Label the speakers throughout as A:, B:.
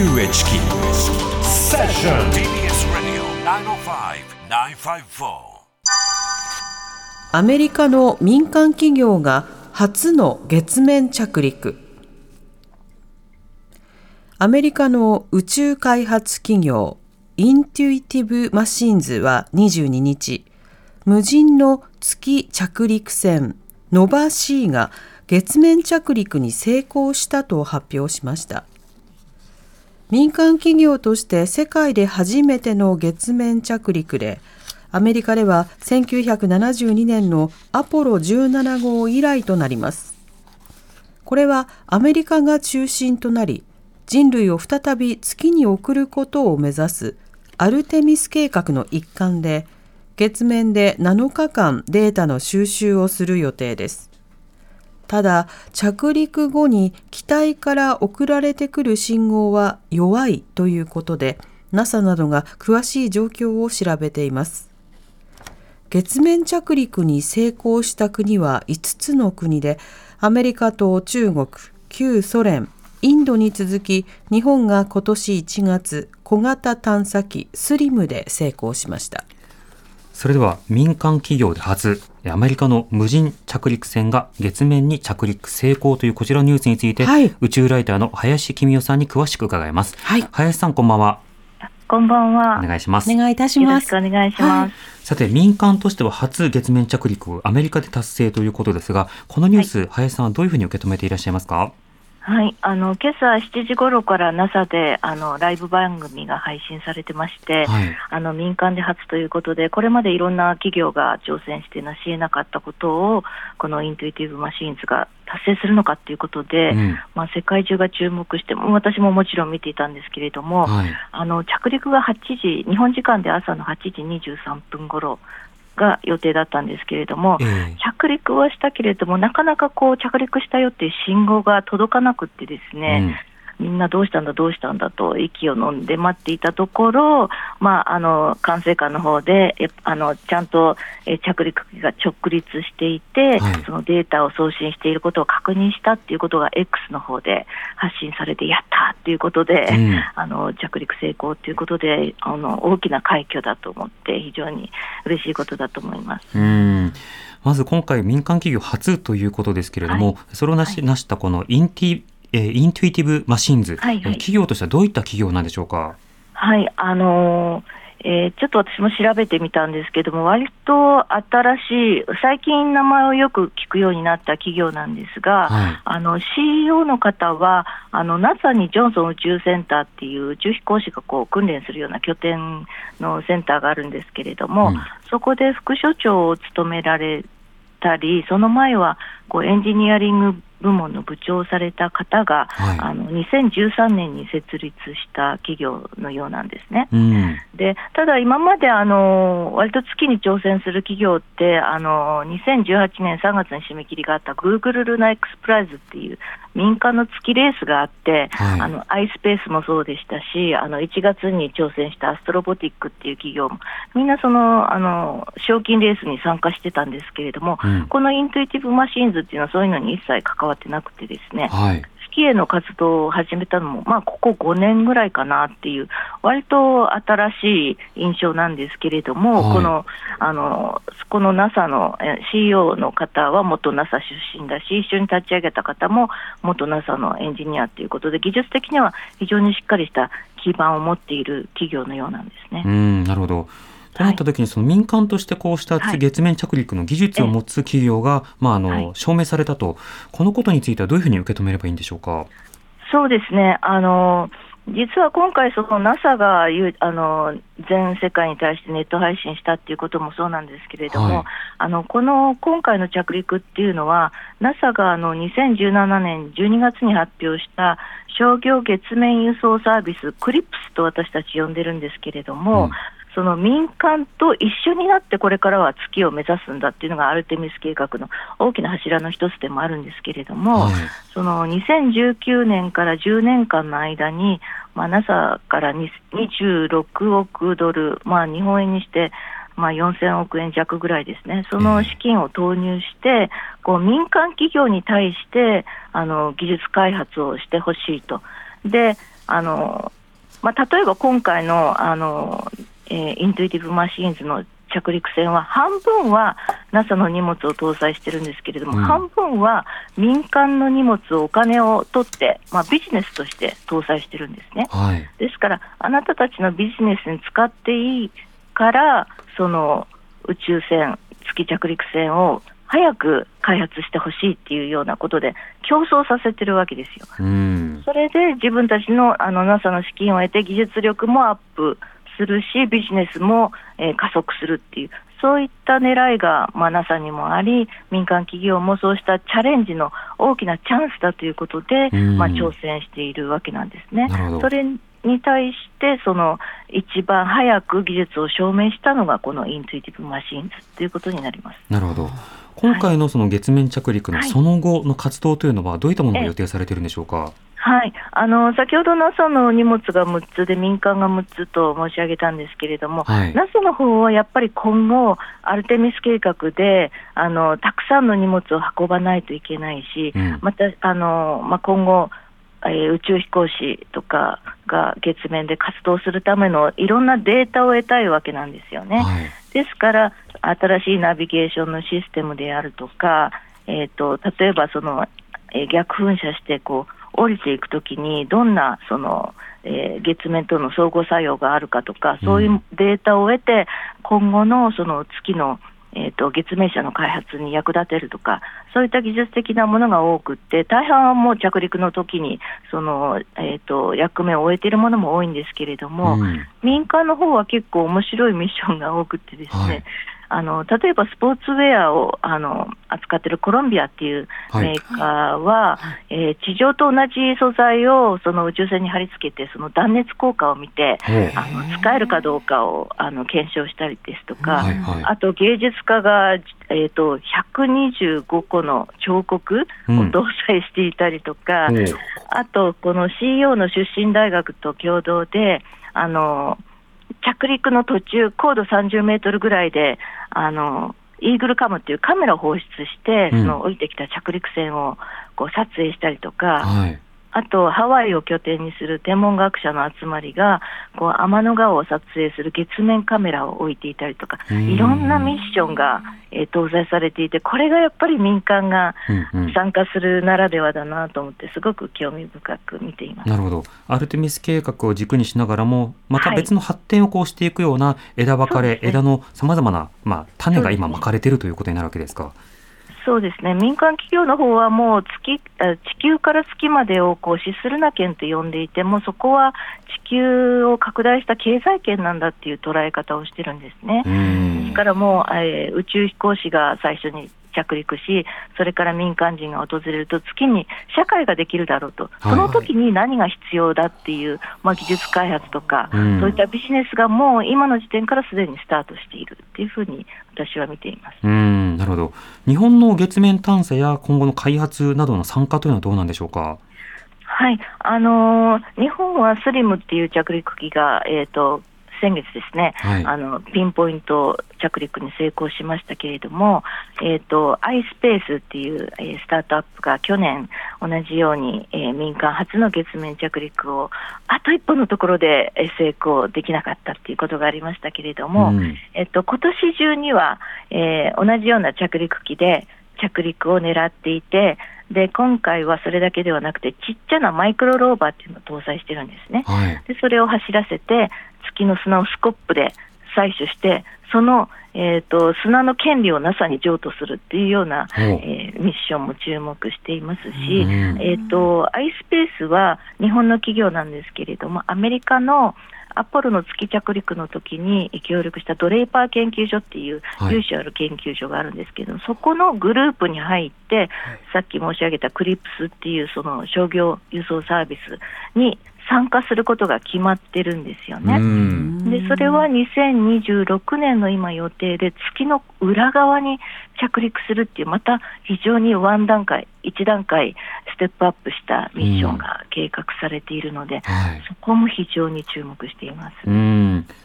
A: チキ Session
B: TBS Radio 905-954
C: アメリカの民間企業が初の月面着陸。アメリカの宇宙開発企業インテュイティブ・マシンズは22日無人の月着陸船ノバ C が月面着陸に成功したと発表しました。民間企業として世界で初めての月面着陸でアメリカでは1972年のアポロ17号以来となります。これはアメリカが中心となり人類を再び月に送ることを目指すアルテミス計画の一環で月面で7日間データの収集をする予定です。ただ着陸後に機体から送られてくる信号は弱いということで NASA などが詳しい状況を調べています。月面着陸に成功した国は5つの国でアメリカと中国旧ソ連インドに続き日本が今年1月小型探査機スリムで成功しました。
D: それでは民間企業で初、アメリカの無人着陸船が月面に着陸成功というこちらのニュースについて、
C: はい
D: 宇宙ライターの林公代さんに詳しく伺います。
C: はい
D: 林さんこんばんは。
E: こんばんは。
D: お願いします。
C: お願いいたし
E: よろし
C: ます
E: くお願いします。
D: さて、民間としては初月面着陸をアメリカで達成ということですが、このニュース、林さんはどういうふうに受け止めていらっしゃいますか？
E: はい、あの今朝7時頃から NASA であのライブ番組が配信されてまして、
D: はい。
E: あの民間で初ということで、これまでいろんな企業が挑戦して成し得なかったことを、このイントゥイティブマシーンズが達成するのかということで、
D: うん
E: まあ、世界中が注目して、私ももちろん見ていたんですけれども、
D: はい。
E: あの着陸が8時、日本時間で朝の8時23分頃が予定だったんですけれども、
D: ええ。
E: 着陸はしたけれども、なかなかこう着陸したよっていう信号が届かなくってですね、みんなどうしたんだ、どうしたんだと息を飲んで待っていたところ、まあ、あの管制官の方でえあのちゃんとえ着陸機が直立していて、
D: はい。
E: そのデータを送信していることを確認したっていうことが X の方で発信されて、やったっていうことで、
D: うん。
E: あの着陸成功ということであの、大きな快挙だと思って、非常に嬉しいことだと思います。
D: うん。まず今回民間企業初ということですけれども、それをなし,、なしたこのインティ、えーイントゥイティブマシンズ、
E: はいはい。
D: えー企業としてはどういった企業なんでしょうか？
E: はい、あのーえーちょっと私も調べてみたんですけども、割と新しい、最近名前をよく聞くようになった企業なんですが、
D: はい。
E: あの CEO の方は、あの NASA にジョンソン宇宙センターっていう宇宙飛行士がこう訓練するような拠点のセンターがあるんですけれども、
D: うん。
E: そこで副所長を務められたり、その前はこうエンジニアリング部門の部長をされた方が、
D: はい
E: あの2013年に設立した企業のようなんですね。
D: うん
E: でただ、今まであの割と月に挑戦する企業って、あの2018年3月に締め切りがあった Google ルナエクスプライズっていう民間の月レースがあって、
D: はい
E: あの iSpace もそうでしたし、あの1月に挑戦したアストロボティックっていう企業も、みんなそのあの賞金レースに参加してたんですけれども、
D: うん
E: このイントゥイティブマシーンズっていうのはそういうのに一切関わってなくてですね、
D: はい。
E: 月への活動を始めたのも、まあ、ここ5年ぐらいかなっていう、割と新しい印象なんですけれども、
D: はい
E: このあのこの NASA のえ CEO の方は元 NASA 出身だし、一緒に立ち上げた方も元 NASA のエンジニアということで、技術的には非常にしっかりした基盤を持っている企業のようなんですね。
D: うん、なるほど。となった時に、その民間としてこうした
E: はい
D: 月面着陸の技術を持つ企業が、まあ、あの、
E: はい
D: 証明されたと、このことについてはどういうふうに受け止めればいいんでしょうか？
E: そうですね。あの実は今回、その NASA が言うあの全世界に対してネット配信したっていうこともそうなんですけれども、
D: はい。
E: あのこの今回の着陸っていうのは、NASA があの2017年12月に発表した商業月面輸送サービス、クリップスと私たち呼んでるんですけれども、
D: うん。
E: その民間と一緒になってこれからは月を目指すんだっていうのがアルテミス計画の大きな柱の一つでもあるんですけれども、
D: はい。
E: その2019年から10年間の間に、まあ、NASA からに26億ドル、まあ、日本円にして、まあ、4000億円弱ぐらいですね、その資金を投入して、こう民間企業に対してあの技術開発をしてほしいと。であのまあ、例えば今回のあの、えー、イントゥイティブマシーンズの着陸船は半分は NASA の荷物を搭載してるんですけれども、うん、半分は民間の荷物をお金を取って、まあ、ビジネスとして搭載してるんですね、はい、ですからあなたたちのビジネスに使っていいからその宇宙船月着陸船を早く開発してほしいっていうようなことで競争させてるわけですよ。それで自分たちのあの NASA の資金を得て技術力もアップするしビジネスも、えー、加速するっていうそういった狙いが、まあ、NASA にもあり民間企業もそうしたチャレンジの大きなチャンスだということで、まあ、挑戦しているわけなんですね。それに対してその一番早く技術を証明したのがこのイントゥイティブマシーンズということになります。
D: なるほど今回のその月面着陸のその後の活動というのは、どういったものが予定されているんでしょうか？
E: はい、あの先ほど NASA の荷物が6つで民間が6つと申し上げたんですけれども、はい、NASA の方はやっぱり今後、アルテミス計画であのたくさんの荷物を運ばないといけないし、うん、またあの、まあ、今後、えー、宇宙飛行士とかが月面で活動するためのいろんなデータを得たいわけなんですよね。はい、ですから新しいナビゲーションのシステムであるとか、えーと、例えばその、えー、逆噴射してこう降りていくときにどんなその、えー、月面との相互作用があるかとかそういうデータを得て、今後のその月のえーと、月面車の開発に役立てるとか、そういった技術的なものが多くって、大半はもう着陸の時にその、えーと、役目を終えているものも多いんですけれども、うん、民間の方は結構面白いミッションが多くてですね、はいあの例えばスポーツウェアをあの扱っているコロンビアっていうメーカーは、はい、えー、地上と同じ素材をその宇宙船に貼り付けて、その断熱効果を見て、あの使えるかどうかをあの検証したりですとか、はいはい、あと芸術家が、えーと、125個の彫刻を搭載していたりとか、う。ん、あと、この CEO の出身大学と共同で、あの着陸の途中、高度30メートルぐらいで、あのイーグルカムっていうカメラを放出して、その降りてきた着陸船をこう撮影したりとか、はい、あと、ハワイを拠点にする天文学者の集まりが、こう天の川を撮影する月面カメラを置いていたりとか、いろんなミッションが、えー、搭載されていて、これがやっぱり民間が参加するならではだなと思って、すごく興味深く見ています。
D: なるほど、アルテミス計画を軸にしながらも、また別の発展をこうしていくような枝分かれ、はい、枝のさまざまな、まあ、種が今、まかれているということになるわけですか。
E: そうですね民間企業の方はもう月地球から月までをこうシスルナ圏と呼んでいてもそこは地球を拡大した経済圏なんだっていう捉え方をしてるんですね。ですからもう、えー、宇宙飛行士が最初に着陸し、それから民間人が訪れると、月に社会ができるだろうと、その時に何が必要だっていう、まあ、技術開発とか、そういったビジネスがもう今の時点からすでにスタートしているっていうふうに私は見ています。
D: うんなるほど、日本の月面探査や今後の開発などの参加というのはどうなんでしょうか？
E: はい。あのー、日本はスリムっていう着陸機が、えーと先月ですね、はい、あのピンポイント着陸に成功しましたけれども、えーと、アイスペースっていう、えー、スタートアップが去年、同じように、えー、民間初の月面着陸をあと一歩のところで成功できなかったっていうことがありましたけれども、うん、えっと今年中には、えー、同じような着陸機で着陸を狙っていて、で今回はそれだけではなくて、ちっちゃなマイクロローバーっていうのを搭載してるんですね。はい、でそれを走らせて、月の砂をスコップで採取して、その、えーと、砂の権利を NASA に譲渡するっていうような、えー、ミッションも注目していますし、えーと、アイスペースは日本の企業なんですけれども、アメリカのアポロの月着陸の時に協力したドレイパー研究所っていう有志ある研究所があるんですけど、はい、そこのグループに入って、さっき申し上げたクリプスっていうその商業輸送サービスに参加することが決まってるんですよね。でそれは2026年の今予定で月の裏側に着陸するっていう、また非常にワン段階、一段階ステップアップしたミッションが計画されているので、
D: はい
E: そこも非常に注目しています。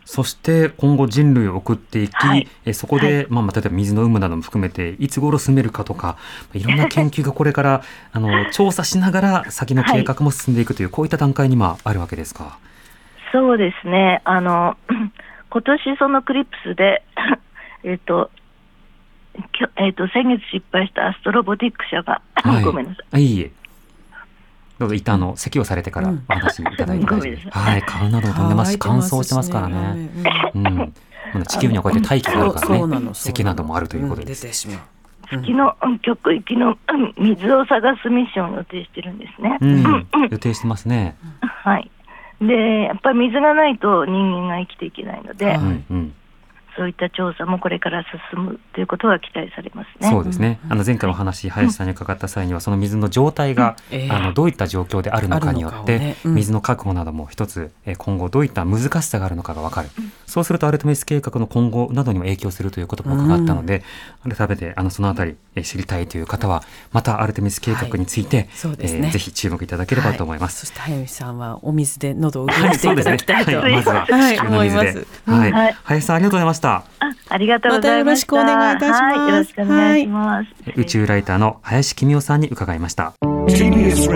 D: うんそして今後人類を送っていき、
E: はい
D: えそこで、まあ、まあ例えば水の有無なども含めていつ頃住めるかとかいろんな研究がこれからあの調査しながら先の計画も進んでいくという、こういった段階に今あるわけですか？
E: そうですね。あの、今年そのクリプスで、えっと、えっと、先月失敗したアストロボティック社が、
D: はい
E: ごめんなさい。
D: あいいえ。どうぞ一旦あの咳をされてから
C: うん。
D: お話しいただいて大丈はい、顔なども飛んでます。し、乾燥してますからね。うん、地球にはこうやって大気があるから
C: そうそうなの。
D: ね、咳などもあるということです。
E: 月のう。ん。極域のうん水を探すミッションを予定してるんですね。
D: うん、予定してますね。
E: はい。で、やっぱり水がないと人間が生きていけないので。そういった調査もこれから進むということが期待されますね。
D: そうですね。あの前回お話林さんに伺った際にはその水の状態が、
C: ええ
D: あのどういった状況であるのかによって、水の確保なども一つ、えー今後どういった難しさがあるのかがわかる。そうするとアルテミス計画の今後などにも影響するということも伺ったので、改めてあのそのあたり、えー知りたいという方はまたアルテミス計画について、
C: そうですね。
D: えーぜひ注目いただければと思いま
C: はそ
D: す。
C: して早見さんはお水で喉を潤
D: はい、
C: していただきたいと
D: はい、まずは
C: はい。
D: 地球の水で。
C: 思い。ます。
D: はい、
E: はい。
D: 林さんありがとうございました。
E: あありがとうございました。
C: またよろしくお願いいたします
E: はい、よろしくお願いします。
D: 宇宙ライターの林公夫さんに伺いました。
A: TBS